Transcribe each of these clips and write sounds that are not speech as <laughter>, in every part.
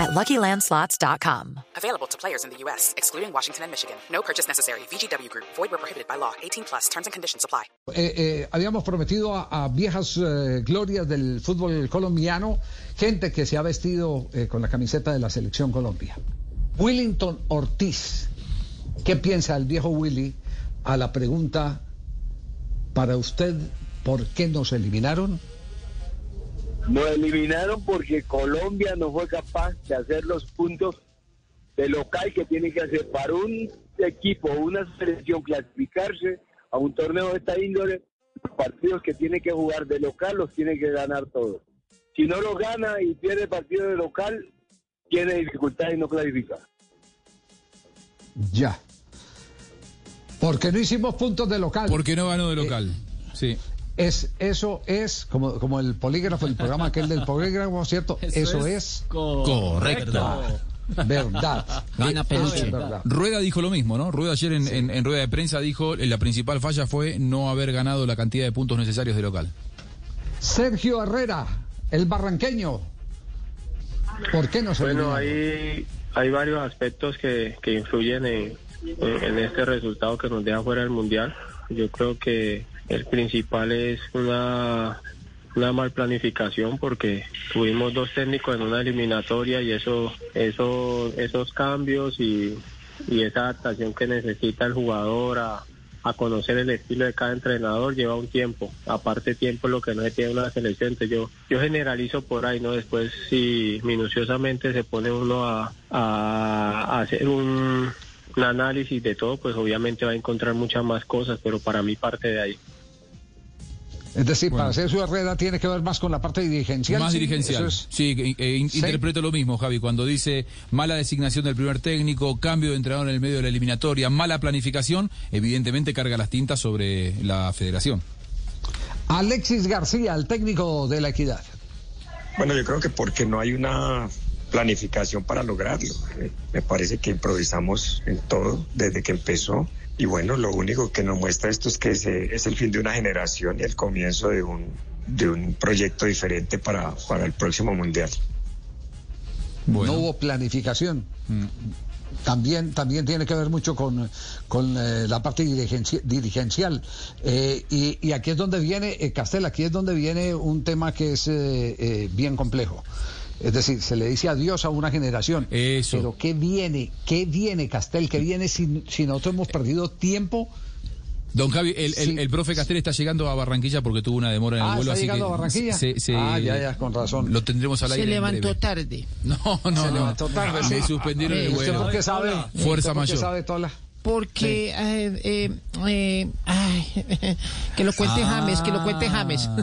at LuckyLandSlots.com. Available to players in the U.S., excluding Washington and Michigan. No purchase necessary. VGW Group. Void where prohibited by law. 18 plus. Terms and conditions apply. Eh, eh, habíamos prometido a, a viejas eh, glorias del fútbol colombiano, gente que se ha vestido eh, con la camiseta de la selección Colombia. Willington Ortiz, ¿qué piensa el viejo Willy a la pregunta para usted por qué nos eliminaron? Nos eliminaron porque Colombia no fue capaz de hacer los puntos de local que tiene que hacer para un equipo, una selección clasificarse a un torneo de esta índole, los partidos que tiene que jugar de local los tiene que ganar todos. Si no los gana y pierde partido de local, tiene dificultades y no clasifica. Ya. Porque no hicimos puntos de local. Porque no ganó de local. Sí. Es, eso es, como, como el polígrafo, el programa aquel del polígrafo, ¿cierto? Eso, es, Correcto. verdad. Gana Eso peluche. es verdad. Rueda dijo lo mismo, ¿no? Rueda ayer en, en- en rueda de prensa dijo eh, la principal falla fue no haber ganado la cantidad de puntos necesarios de local. Sergio Herrera, el barranqueño. ¿Por qué no se Bueno, hay, hay varios aspectos que, que influyen en, en- en este resultado que nos deja fuera del Mundial. Yo creo que el principal es una, una mal planificación porque tuvimos dos técnicos en una eliminatoria y eso, eso, esos cambios y, y esa adaptación que necesita el jugador a, a conocer el estilo de cada entrenador lleva un tiempo. Aparte tiempo es lo que no se tiene una selección. Yo, yo generalizo por ahí, ¿no? Después si minuciosamente se pone uno a, a- a hacer un, un análisis de todo, pues obviamente va a encontrar muchas más cosas, pero para mí parte de ahí. Es decir, Bueno. para Sergio Herrera tiene que ver más con la parte dirigencial. Más ¿sí? dirigencial. Es- Sí, eh, eh, in- Sí. interpreto lo mismo, Javi, cuando dice mala designación del primer técnico, cambio de entrenador en el medio de la eliminatoria, mala planificación, evidentemente carga las tintas sobre la federación. Alexis García, el técnico de la Equidad. Bueno, yo creo que porque no hay una planificación para lograrlo. Eh, Me parece que improvisamos en todo desde que empezó. Y bueno, lo único que nos muestra esto es que se- es el fin de una generación y el comienzo de un, de un proyecto diferente para, para el próximo mundial. Bueno. No hubo planificación. Mm. También, también tiene que ver mucho con, con eh, la parte dirigenci- dirigencial. Eh, y, y aquí es donde viene, eh, Castel, aquí es donde viene un tema que es eh, eh, bien complejo. Es decir, se le dice adiós a una generación. Eso. Pero ¿qué viene? ¿Qué viene, Castel? ¿Qué viene si, si nosotros hemos perdido tiempo? Don Javi, el, el- Sí. el profe Castel está llegando a Barranquilla porque tuvo una demora en el Ah, vuelo, ¿está así llegando que a Barranquilla? se- se- Ah, ya, ya, con razón. Lo tendremos al Se aire. en levantó breve. tarde. <laughs> No, no, Se no. levantó tarde. Le suspendieron Eh, el ¿Usted vuelo. por qué sabe? Fuerza ¿Usted por qué mayor. sabe, Tola? Porque, eh, eh, eh, ay, <laughs> que lo cuente James, que lo cuente James. <laughs>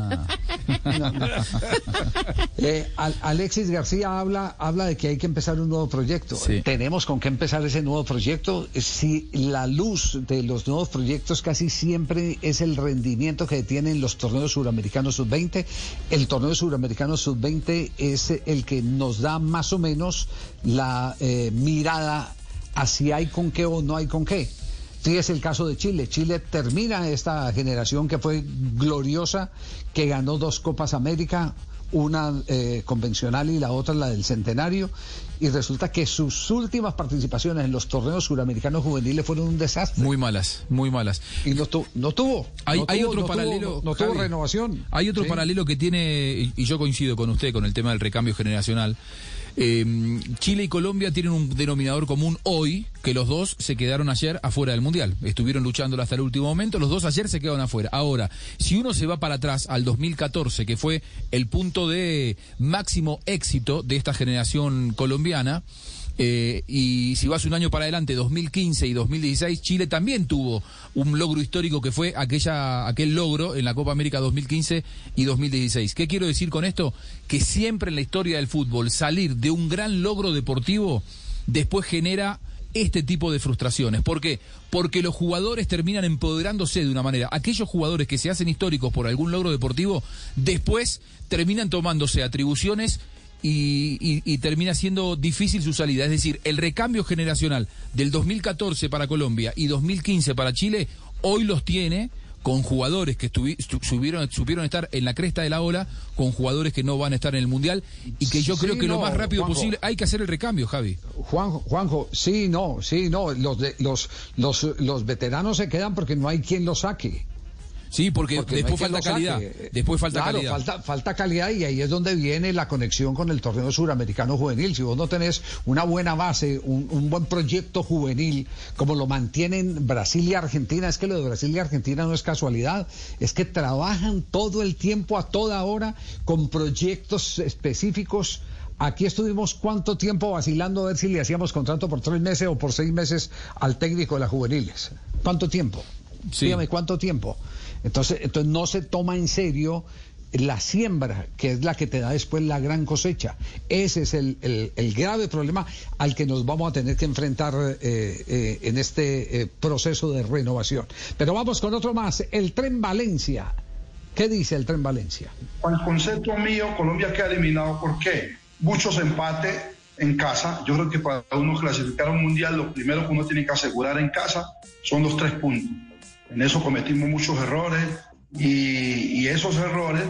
Eh, Al- Alexis García habla, habla de que hay que empezar un nuevo proyecto. Sí. Tenemos con qué empezar ese nuevo proyecto. Si la luz de los nuevos proyectos casi siempre es el rendimiento que tienen los torneos suramericanos sub-20, el torneo suramericano sub-20 es el que nos da más o menos la eh, mirada a si hay con qué o no hay con qué. Fíjese el caso de Chile. Chile termina esta generación que fue gloriosa, que ganó dos Copas América, una eh, convencional y la otra la del centenario, y resulta que sus últimas participaciones en los torneos suramericanos juveniles fueron un desastre. Muy malas, muy malas. y no, tu- no tuvo. Hay, no hay tuvo- otro no tuvo- paralelo. no, tuvo renovación. Hay otro Sí. paralelo que tiene, y yo coincido con usted con el tema del recambio generacional. Eh, Chile y Colombia tienen un denominador común hoy, que los dos se quedaron ayer afuera del Mundial. Estuvieron luchando hasta el último momento, los dos ayer se quedaron afuera. Ahora, si uno se va para atrás al 2014, que fue el punto de máximo éxito de esta generación colombiana, eh, y si vas un año para adelante, 2015 y 2016, Chile también tuvo un logro histórico que fue aquella, aquel logro en la Copa América 2015 y 2016. ¿Qué quiero decir con esto? Que siempre en la historia del fútbol salir de un gran logro deportivo después genera este tipo de frustraciones. ¿Por qué? Porque los jugadores terminan empoderándose de una manera. Aquellos jugadores que se hacen históricos por algún logro deportivo, después terminan tomándose atribuciones y, y- y termina siendo difícil su salida. Es decir, el recambio generacional del 2014 para Colombia y 2015 para Chile, hoy los tiene con jugadores que subieron, supieron estar en la cresta de la ola, con jugadores que no van a estar en el Mundial y que yo Sí, creo que lo más rápido Juanjo. posible hay que hacer el recambio, Javi. Juanjo, Juanjo, sí, no, sí, no, los, de- los, los, los veteranos se quedan porque no hay quien los saque. Sí, porque, después falta calidad. Después falta Claro, calidad. Falta, falta calidad y ahí es donde viene la conexión con el torneo suramericano juvenil. Si vos no tenés una buena base, un, un buen proyecto juvenil, como lo mantienen Brasil y Argentina, es que lo de Brasil y Argentina no es casualidad, es que trabajan todo el tiempo, a toda hora, con proyectos específicos. Aquí estuvimos cuánto tiempo vacilando a ver si le hacíamos contrato por tres meses o por seis meses al técnico de las juveniles. ¿Cuánto tiempo? Sí. Dígame cuánto tiempo. Entonces, entonces no se toma en serio la siembra, que es la que te da después la gran cosecha. Ese es el, el- grave problema al que nos vamos a tener que enfrentar eh, eh, en este eh, proceso de renovación. Pero vamos con otro más, el tren Valencia. ¿Qué dice el tren Valencia? Para el concepto mío, Colombia queda eliminado. ¿Por qué? Muchos empates en casa. Yo creo que para uno clasificar a un mundial, lo primero que uno tiene que asegurar en casa son los tres puntos. En eso cometimos muchos errores y, esos errores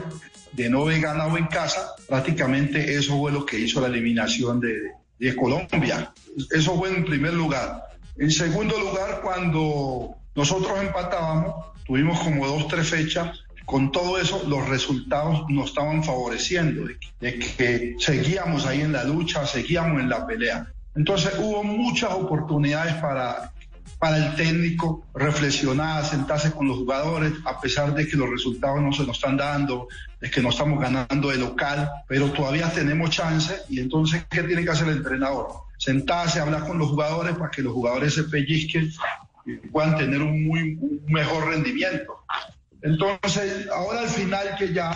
de no haber ganado en casa, prácticamente eso fue lo que hizo la eliminación de, Colombia. Eso fue en primer lugar. En segundo lugar, cuando nosotros empatábamos, tuvimos como dos, tres fechas con todo eso, los resultados nos estaban favoreciendo, que, de que seguíamos ahí en la lucha, seguíamos en la pelea. Entonces hubo muchas oportunidades para, para el técnico reflexionar, sentarse con los jugadores, a pesar de que los resultados no se nos están dando, de que no estamos ganando de local, pero todavía tenemos chance y entonces, ¿qué tiene que hacer el entrenador? Sentarse, hablar con los jugadores para que los jugadores se pellizquen y puedan tener un, muy, mejor rendimiento. Entonces, ahora al final que ya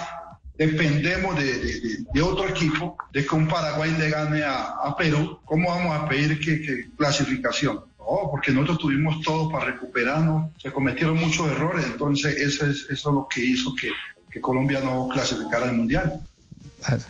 dependemos de, otro equipo, de que un Paraguay le gane a, a Perú, ¿cómo vamos a pedir que, que clasificación? No, porque nosotros tuvimos todo para recuperarnos, se cometieron muchos errores, entonces eso es, eso es lo que hizo que, que Colombia no clasificara al Mundial.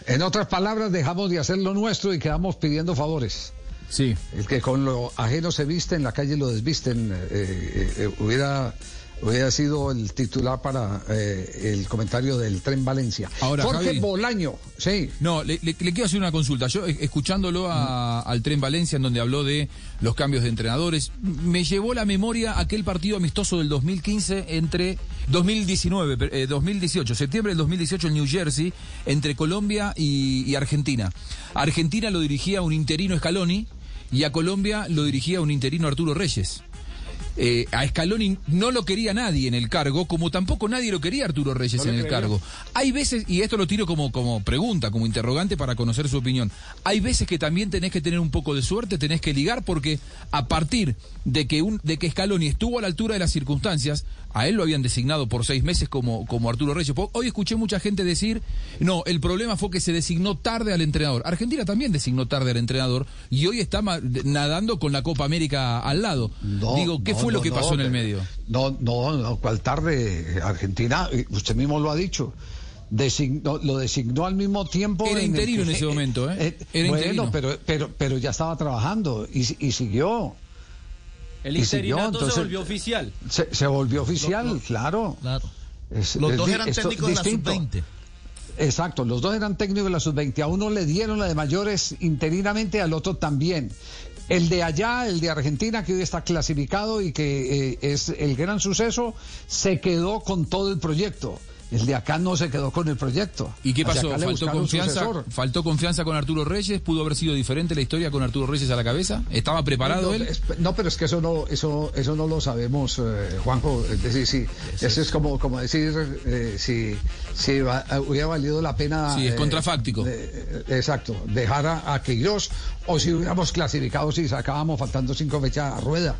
En otras palabras, dejamos de hacer lo nuestro y quedamos pidiendo favores. Sí. El que con lo ajeno se viste, en la calle lo desvisten, eh, eh, eh, hubiera, hubiera sido el titular para eh, el comentario del Tren Valencia. Ahora, Jorge Javi. Bolaño, sí. No, le, le- le quiero hacer una consulta. Yo, eh, escuchándolo a- al Tren Valencia, en donde habló de los cambios de entrenadores, me llevó la memoria aquel partido amistoso del 2015 entre 2019, per- eh, 2018, septiembre del 2018 en New Jersey, entre Colombia y, y Argentina. A Argentina lo dirigía un interino Scaloni y a Colombia lo dirigía un interino Arturo Reyes. Eh, a Scaloni no lo quería nadie en el cargo, como tampoco nadie lo quería a Arturo Reyes en el cargo. Hay veces, y esto lo tiro como, como pregunta, como interrogante para conocer su opinión, hay veces que también tenés que tener un poco de suerte, tenés que ligar, porque a partir de que, un, de que Scaloni estuvo a la altura de las circunstancias, a él lo habían designado por seis meses como, como Arturo Reyes. Hoy escuché mucha gente decir, no, el problema fue que se designó tarde al entrenador. Argentina también designó tarde al entrenador y hoy está nadando con la Copa América al lado. No, Digo, ¿qué no, fue lo no, que no, pasó en el medio? No, no, no, cuál tarde, Argentina, eh, usted mismo lo ha dicho. Designó- lo designó al mismo tiempo. Era interino en ese momento, ¿eh? Era bueno, interino. pero, pero, pero ya estaba trabajando y, y siguió. El Y siguió, interinato entonces- se volvió oficial. Se, se volvió oficial, Lo- lo- claro. Claro. Es- Los es dos eran técnicos de la distinto. sub-20. Exacto, los dos eran técnicos de la sub-20. A uno le dieron la de mayores interinamente, al otro también. El de allá, el de Argentina, que hoy está clasificado y que eh, es el gran suceso, se quedó con todo el proyecto. El de acá no se quedó con el proyecto. ¿Y qué pasó? ¿Faltó confianza. ¿Faltó confianza con Arturo Reyes? ¿Pudo haber sido diferente la historia con Arturo Reyes a la cabeza? ¿Estaba preparado no, él? es- no, pero es que eso no, eso, eso no lo sabemos, eh, Juanjo. Es decir, sí, eso es como, como decir eh, si, si va- hubiera valido la pena. Sí, es eh, contrafáctico. exacto, dejar a, a Queiroz o si hubiéramos clasificado si sacábamos faltando cinco fechas a rueda.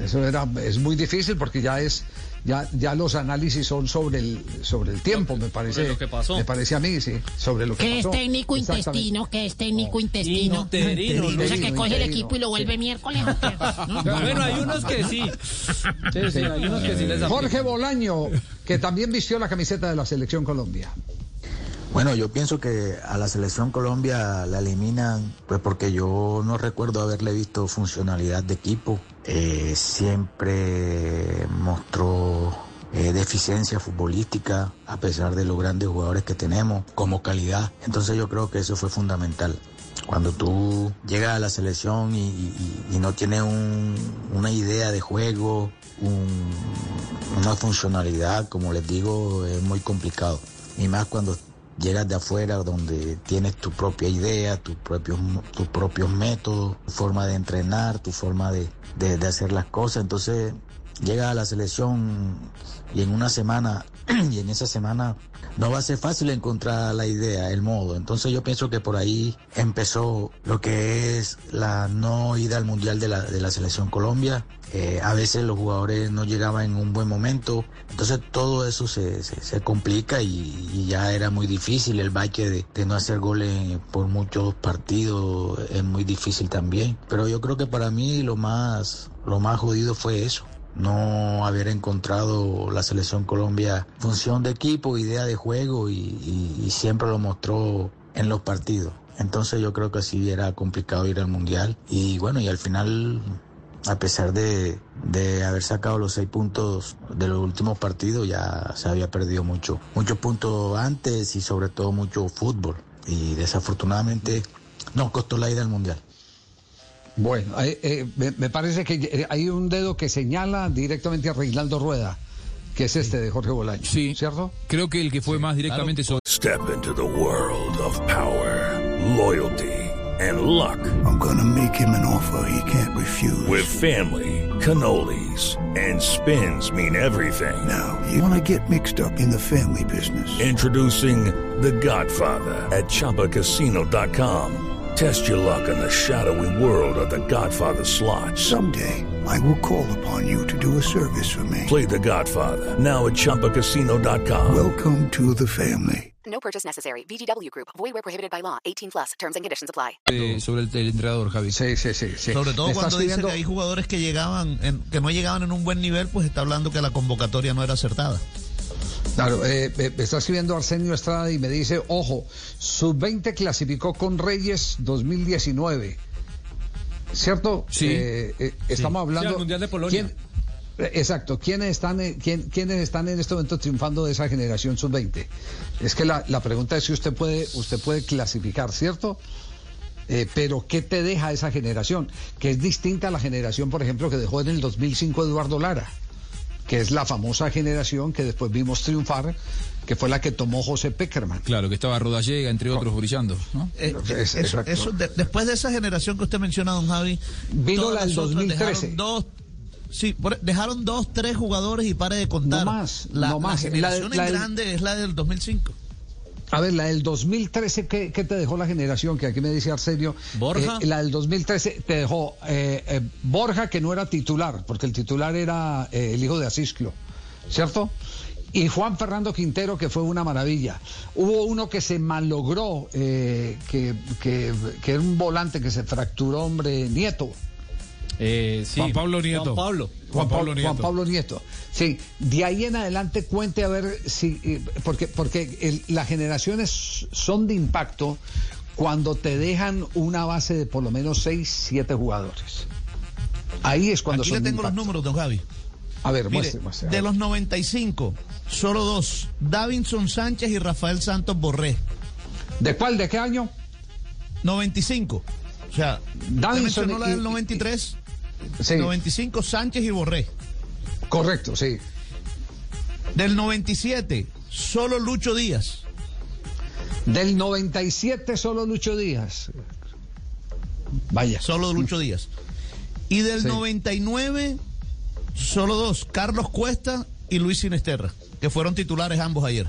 Eso era, es muy difícil porque ya es, ya, ya los análisis son sobre el, sobre el tiempo, me parece. lo que pasó. Me parece a mí, sí, sobre lo que ¿Qué es pasó. técnico intestino? ¿Qué es técnico intestino? Interino, O sea, que interino, coge el interino. equipo y lo vuelve miércoles. ¿o qué? ¿No? <laughs> Bueno, hay unos que sí. Sí, sí, hay unos que sí les Jorge. Bolaño, que también vistió la camiseta de la selección Colombia. Bueno, yo pienso que a la selección Colombia la eliminan, pues porque yo no recuerdo haberle visto funcionalidad de equipo. Eh, siempre mostró eh, deficiencia futbolística a pesar de los grandes jugadores que tenemos como calidad. Entonces yo creo que eso fue fundamental. Cuando tú llegas a la selección y, no tienes un- una idea de juego, un- una funcionalidad, como les digo, es muy complicado. Y más cuando llegas de afuera donde tienes tu propia idea, tus propios, tus propios métodos, tu forma de entrenar, tu forma de, de- de hacer las cosas. Entonces llegas a la selección y en una semana, <clears throat> y en esa semana no va a ser fácil encontrar la idea, el modo. Entonces yo pienso que por ahí empezó lo que es la no ida al Mundial de la, de la Selección Colombia. Eh, a veces los jugadores no llegaban en un buen momento. Entonces todo eso se, se- complica y, y ya era muy difícil. El bache de, de no hacer goles por muchos partidos es muy difícil también. Pero yo creo que para mí lo más, lo más jodido fue eso no haber encontrado la selección Colombia función de equipo, idea de juego y, y- siempre lo mostró en los partidos. Entonces yo creo que sí era complicado ir al mundial y bueno y al final a pesar de, de haber sacado los seis puntos de los últimos partidos ya se había perdido mucho muchos puntos antes y sobre todo mucho fútbol y desafortunadamente nos costó la ida al mundial. Bueno, eh, eh, me, me parece que eh, hay un dedo que señala directamente a Reinaldo Rueda, que es este de Jorge Bolaño. Sí. ¿Cierto? Creo que el que fue más directamente sobre Step into the world of power, loyalty, and luck. I'm gonna make him an offer he can't refuse. With family, cannolis, and spins mean everything. Now, you wanna get mixed up in the family business. Introducing The Godfather at ChumbaCasino.com. Test your luck in the shadowy world of The Godfather slot. Someday, I will call upon you to do a service for me. Play The Godfather now at ChumbaCasino.com. Welcome to the family. No purchase necessary. VGW Group. Void where prohibited by law. 18 plus. Terms and conditions apply. eh, sobre el, el entrenador, Javi. Sí, sí, sí. sí. Sobre todo cuando dice que hay jugadores que llegaban, en- que no llegaban en un buen nivel, pues está hablando que la convocatoria no era acertada. Claro, eh, me me está escribiendo Arsenio Estrada y me dice, ojo, sub-20 clasificó con Reyes 2019. ¿Cierto? Sí. Eh, eh, estamos hablando... Sí, al Mundial de Polonia. ¿Quién- eh, Exacto. ¿Quiénes están, eh, quién- ¿Quiénes están en este momento triunfando de esa generación sub-20? Es que la, la pregunta es si usted puede, usted puede clasificar, ¿cierto? Eh, pero ¿qué te deja esa generación? Que es distinta a la generación, por ejemplo, que dejó en el 2005 Eduardo Lara, que es la famosa generación que después vimos triunfar, que fue la que tomó José Peckerman. Claro, que estaba Rodallega, entre otros, brillando. ¿no? Eh, Es- eso- exacto. eso de- después de esa generación que usted menciona, don Javi, Vino la del las otras 2013. dejaron Dos, sí, por- dejaron dos, tres jugadores y pare de contar. No más, la, no más. La La de- generación en la del- grande es la del 2005. A ver, la del 2013, ¿qué, qué te dejó la generación? Que aquí me dice Arsenio. Borja. Eh, la del 2013 te dejó eh, eh, Borja, que no era titular, porque el titular era eh, el hijo de Asisclo, ¿cierto? Y Juan Fernando Quintero, que fue una maravilla. Hubo uno que se malogró, eh, que, que, que era un volante que se fracturó, hombre, Nieto. Eh, sí. Juan Pablo Nieto. Juan Pablo. Juan Pablo Nieto. Juan Pablo Nieto. Sí, de ahí en adelante cuente a ver si, eh, porque, porque el- las generaciones son de impacto cuando te dejan una base de por lo menos 6, 7 jugadores. Ahí es cuando Aquí son le de tengo los números, don Javi. A ver, Mire, muestre, muestre. de los 95, solo dos, Davinson Sánchez y Rafael Santos Borré. ¿De cuál? ¿De qué año? 95. O sea, Davinson mencionó la y- del 93, Sí, 95 Sánchez y Borré. correcto, sí. Del 97, solo Lucho Díaz. Del 97 solo Lucho Díaz. Vaya. Solo Lucho Díaz. Y del Sí. 99, solo dos, Carlos Cuesta y Luis Sinesterra, que fueron titulares ambos ayer.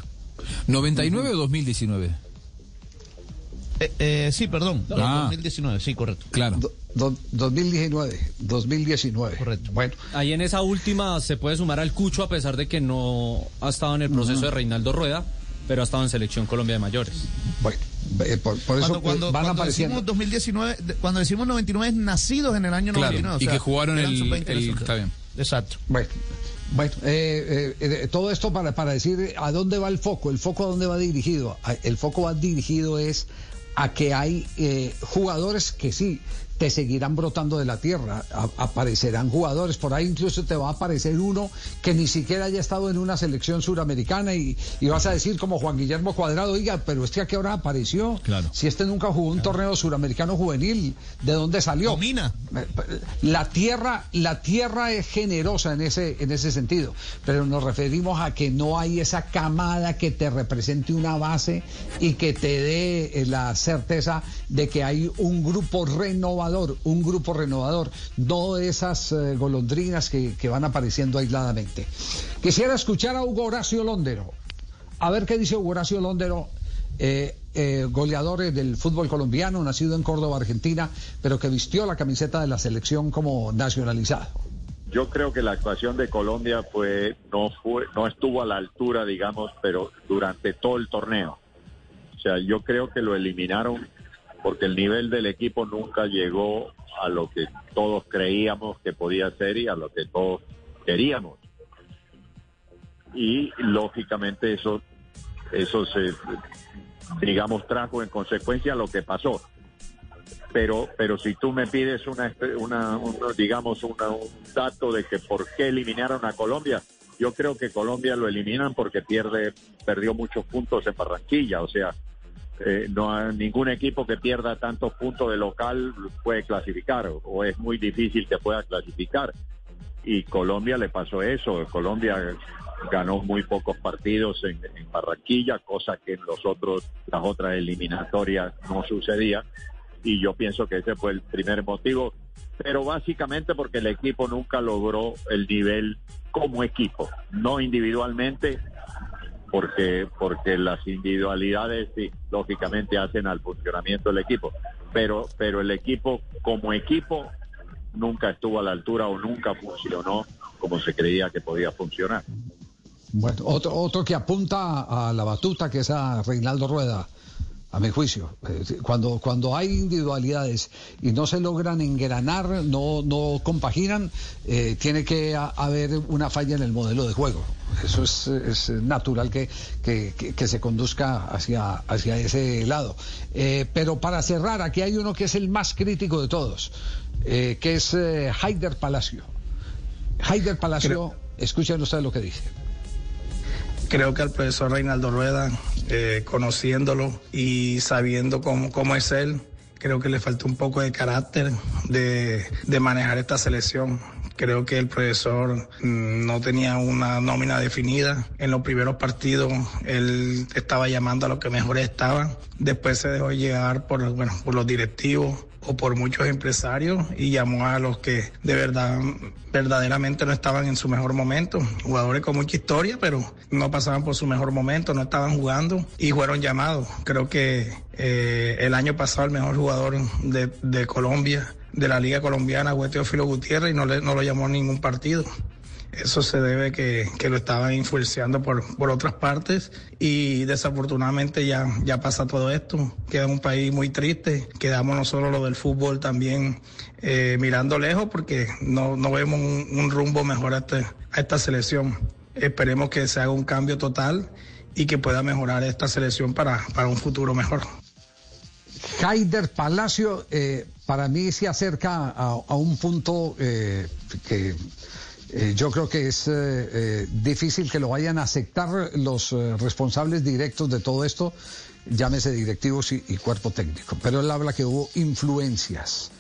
¿99 o 2019? Eh, eh, sí, perdón, Ah. 2019, sí, correcto. Claro. Do- Do- 2019, 2019. Correcto. Bueno, Ahí en esa última se puede sumar al Cucho a pesar de que no ha estado en el proceso de Reinaldo Rueda, pero ha estado en Selección Colombia de Mayores. bueno, eh, por, por eso Cuando, cuando, van cuando apareciendo. decimos 2019, de- cuando decimos 99 es nacidos en el año Claro, 99. o y que jugaron el- sub-20 el- está bien. Exacto. Bueno, bueno eh, eh, eh, todo esto para, para decir a dónde va el foco. ¿El foco a dónde va dirigido? A- El foco va dirigido es a que hay eh, jugadores que sí te seguirán brotando de la tierra, A- aparecerán jugadores, por ahí incluso te va a aparecer uno que ni siquiera haya estado en una selección suramericana y, y vas a decir como Juan Guillermo Cuadrado, oiga, pero este a qué hora apareció, Claro. si este nunca jugó un torneo suramericano juvenil, ¿de dónde salió? Domina. La tierra, la tierra es generosa en ese, en ese sentido, pero nos referimos a que no hay esa camada que te represente una base y que te dé eh, la certeza de que hay un grupo renovador, un grupo renovador, no esas eh, golondrinas que, que van apareciendo aisladamente. Quisiera escuchar a Hugo Horacio Londero. A ver qué dice Hugo Horacio Londero, eh, eh, goleador eh, del fútbol colombiano, nacido en Córdoba, Argentina, pero que vistió la camiseta de la selección como nacionalizado. Yo creo que la actuación de Colombia fue no fue no estuvo a la altura, digamos, pero durante todo el torneo. O sea, yo creo que lo eliminaron porque el nivel del equipo nunca llegó a lo que todos creíamos que podía ser y a lo que todos queríamos. Y lógicamente eso eso se digamos trajo en consecuencia lo que pasó pero pero si tú me pides una, una, una, digamos una- un dato de que por qué eliminaron a Colombia yo creo que Colombia lo eliminan porque pierde perdió muchos puntos en Barranquilla o sea eh, no hay ningún equipo que pierda tantos puntos de local puede clasificar o, o es muy difícil que pueda clasificar y Colombia le pasó eso. Colombia ganó muy pocos partidos en, en Barranquilla, cosa que en los otros, las otras eliminatorias no sucedía. Y yo pienso que ese fue el primer motivo, pero básicamente porque el equipo nunca logró el nivel como equipo, no individualmente, porque porque las individualidades sí, lógicamente hacen al funcionamiento del equipo, pero pero el equipo como equipo nunca estuvo a la altura o nunca funcionó como se creía que podía funcionar. Bueno, otro, otro que apunta a la batuta, que es a Reinaldo Rueda, a mi juicio. Eh, Cuando, cuando hay individualidades y no se logran engranar, no, no compaginan, eh, tiene que ha- haber una falla en el modelo de juego. Eso es, es natural que, que- que- que se conduzca hacia, hacia ese lado. Eh, pero para cerrar, aquí hay uno que es el más crítico de todos, eh, que es Haider Palacio. Haider Palacio, escuchen ustedes lo que dice. Creo que al profesor Reinaldo Rueda, eh, conociéndolo y sabiendo cómo, cómo es él, creo que le faltó un poco de carácter de, de manejar esta selección. Creo que el profesor mm, no tenía una nómina definida. En los primeros partidos él estaba llamando a los que mejores estaban. Después se dejó llegar por, bueno, por los directivos o por muchos empresarios y llamó a los que de verdad verdaderamente no estaban en su mejor momento, jugadores con mucha historia, pero no pasaban por su mejor momento, no estaban jugando y fueron llamados. Creo que eh, el año pasado el mejor jugador de, Colombia, de la Liga Colombiana, fue Teófilo Gutiérrez y no, le- no lo llamó a ningún partido. Eso se debe que, que lo estaban influenciando por, por otras partes y desafortunadamente ya, ya pasa todo esto. Queda un país muy triste. Quedamos nosotros lo del fútbol también eh, mirando lejos porque no, no vemos un, rumbo mejor a, este- a esta selección. Esperemos que se haga un cambio total y que pueda mejorar esta selección para, para un futuro mejor. Haider Palacio eh, para mí se acerca a, a un punto eh, que eh, yo creo que es eh, eh, difícil que lo vayan a aceptar los responsables directos de todo esto, llámese directivos y, y cuerpo técnico. Pero él habla que hubo influencias.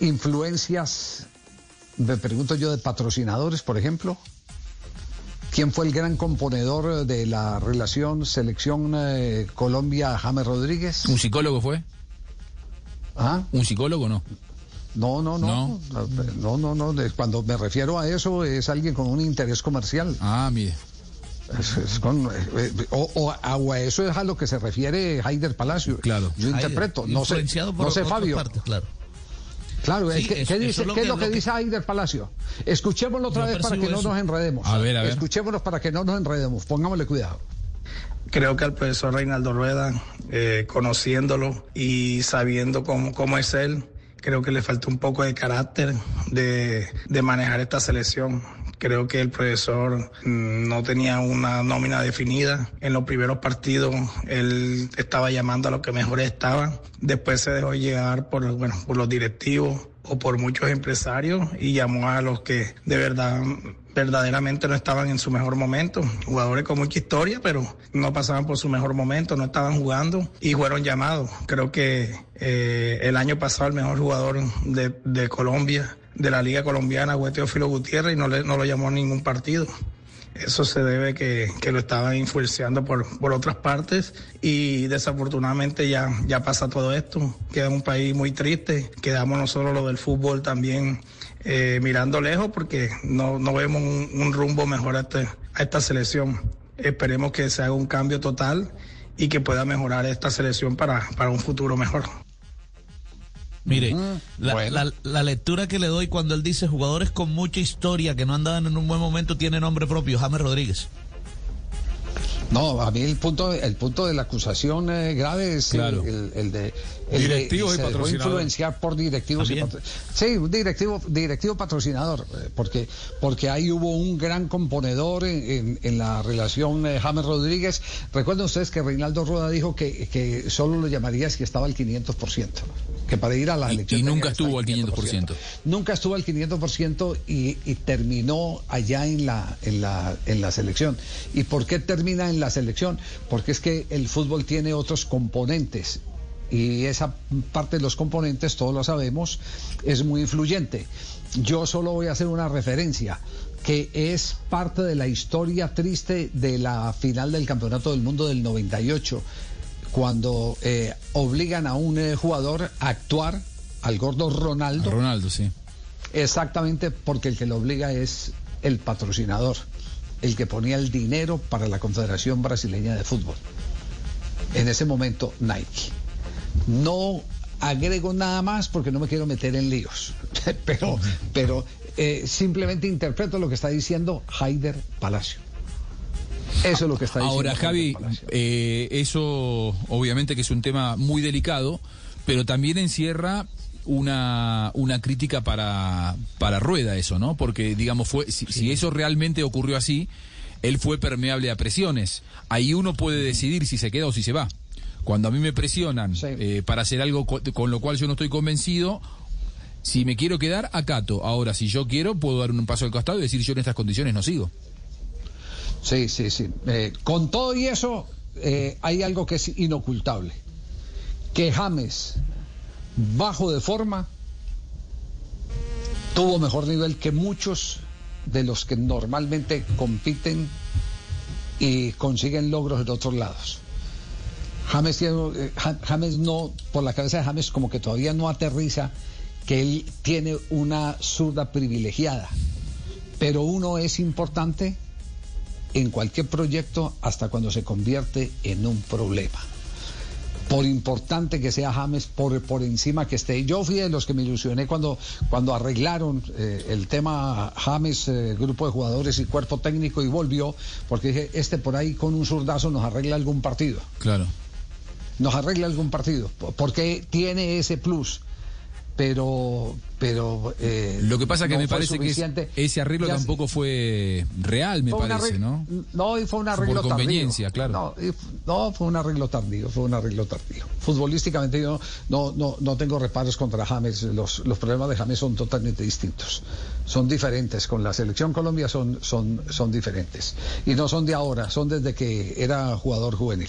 Influencias, me pregunto yo, de patrocinadores, por ejemplo. ¿Quién fue el gran componedor de la relación selección Colombia-James Rodríguez? ¿Un psicólogo fue? ¿Ah? ¿Un psicólogo no? No, no, no. No, no, no. Cuando me refiero a eso es alguien con un interés comercial. Ah, mire. Es- es con- eh, eh, o, o a, o a eso es a lo que se refiere Haider Palacio. Claro. Yo Haider, interpreto. No sé, no sé Fabio. partes, claro. Claro, Sí, es que- eso- ¿qué, dice, es lo ¿qué es que- lo que lo que- dice Aider Palacio? Escuchémoslo otra vez para que no nos enredemos. A ver, a ver. Escuchémonos para que no nos enredemos. Pongámosle cuidado. Creo que al profesor Reinaldo Rueda, eh, conociéndolo y sabiendo cómo, cómo es él, creo que le faltó un poco de carácter de, de manejar esta selección. Creo que el profesor mm, no tenía una nómina definida. En los primeros partidos él estaba llamando a los que mejores estaban. Después se dejó llegar por, bueno, por los directivos o por muchos empresarios y llamó a los que de verdad verdaderamente no estaban en su mejor momento. Jugadores con mucha historia, pero no pasaban por su mejor momento, no estaban jugando y fueron llamados. Creo que eh, el año pasado el mejor jugador de, de Colombia, de la Liga Colombiana, fue Teófilo Gutiérrez y no, le, no lo llamó a ningún partido. Eso se debe que, que lo estaban influenciando por, por otras partes y desafortunadamente ya, ya pasa todo esto. Queda un país muy triste. Quedamos nosotros lo del fútbol también eh, mirando lejos porque no, no vemos un, un rumbo mejor a, este- a esta selección. Esperemos que se haga un cambio total y que pueda mejorar esta selección para, para un futuro mejor. Mire, la, la- la lectura que le doy cuando él dice jugadores con mucha historia que no andaban en un buen momento tiene nombre propio, James Rodríguez. No, a mí el punto, el punto de la acusación eh, grave es Claro. el de- Directivos y patrocinadores. influenciar por directivos y patro- sí, un directivo, directivo patrocinador, eh, porque porque ahí hubo un gran componedor en, en- en la relación eh, James Rodríguez. Recuerden ustedes que Reinaldo Rueda dijo que, que solo lo llamaría si estaba al 500%, que para ir a la elección y nunca estuvo al 500%. nunca estuvo al 500% y, y terminó allá en la, en, la, en la selección. ¿Y por qué termina en la selección? Porque es que el fútbol tiene otros componentes y esa parte de los componentes, todos lo sabemos, es muy influyente. Yo solo voy a hacer una referencia que es parte de la historia triste de la final del Campeonato del Mundo del 98 cuando eh, obligan a un eh, jugador a actuar, al gordo Ronaldo, Ronaldo, sí. exactamente porque el que lo obliga es el patrocinador, el que ponía el dinero para la Confederación Brasileña de Fútbol. En ese momento, Nike. No agrego nada más porque no me quiero meter en líos, <laughs> pero, pero eh, simplemente interpreto lo que está diciendo Haider Palacio. Eso es lo que está diciendo. Ahora, Haider Javi, Palacio. eh, eso obviamente que es un tema muy delicado, pero también encierra una, una crítica para, para Rueda eso, ¿no? Porque, digamos, fue si, si eso realmente ocurrió así, él fue permeable a presiones. Ahí uno puede decidir si se queda o si se va. Cuando a mí me presionan eh, para hacer algo co- con lo cual yo no estoy convencido, si me quiero quedar, acato. Ahora, si yo quiero, puedo dar un paso al costado y decir yo en estas condiciones no sigo. Sí, sí, sí. Eh, con todo y eso, eh, hay algo que es inocultable. Que James, bajo de forma, tuvo mejor nivel que muchos de los que normalmente compiten y consiguen logros en otros lados. James, eh, Ja- James no, por la cabeza de James como que todavía no aterriza que él tiene una zurda privilegiada. Pero uno es importante en cualquier proyecto hasta cuando se convierte en un problema. Por importante que sea James, por, por encima que esté. Yo fui de los que me ilusioné cuando, cuando arreglaron eh, el tema James, eh, grupo de jugadores y cuerpo técnico y volvió, porque dije, este por ahí con un zurdazo nos arregla algún partido. Claro. Nos arregla algún partido, po- porque tiene ese plus. Pero, pero eh, Lo que pasa que no me parece que ese arreglo Ya- tampoco fue real, me fue parece, ¿no? No, y fue un arreglo por conveniencia, tardío. claro. No, y no, fue un arreglo tardío, fue un arreglo tardío. Futbolísticamente yo no, no, no tengo reparos contra James, los, los problemas de James son totalmente distintos. Son diferentes, con la selección Colombia son, son, son diferentes. Y no son de ahora, son desde que era jugador juvenil.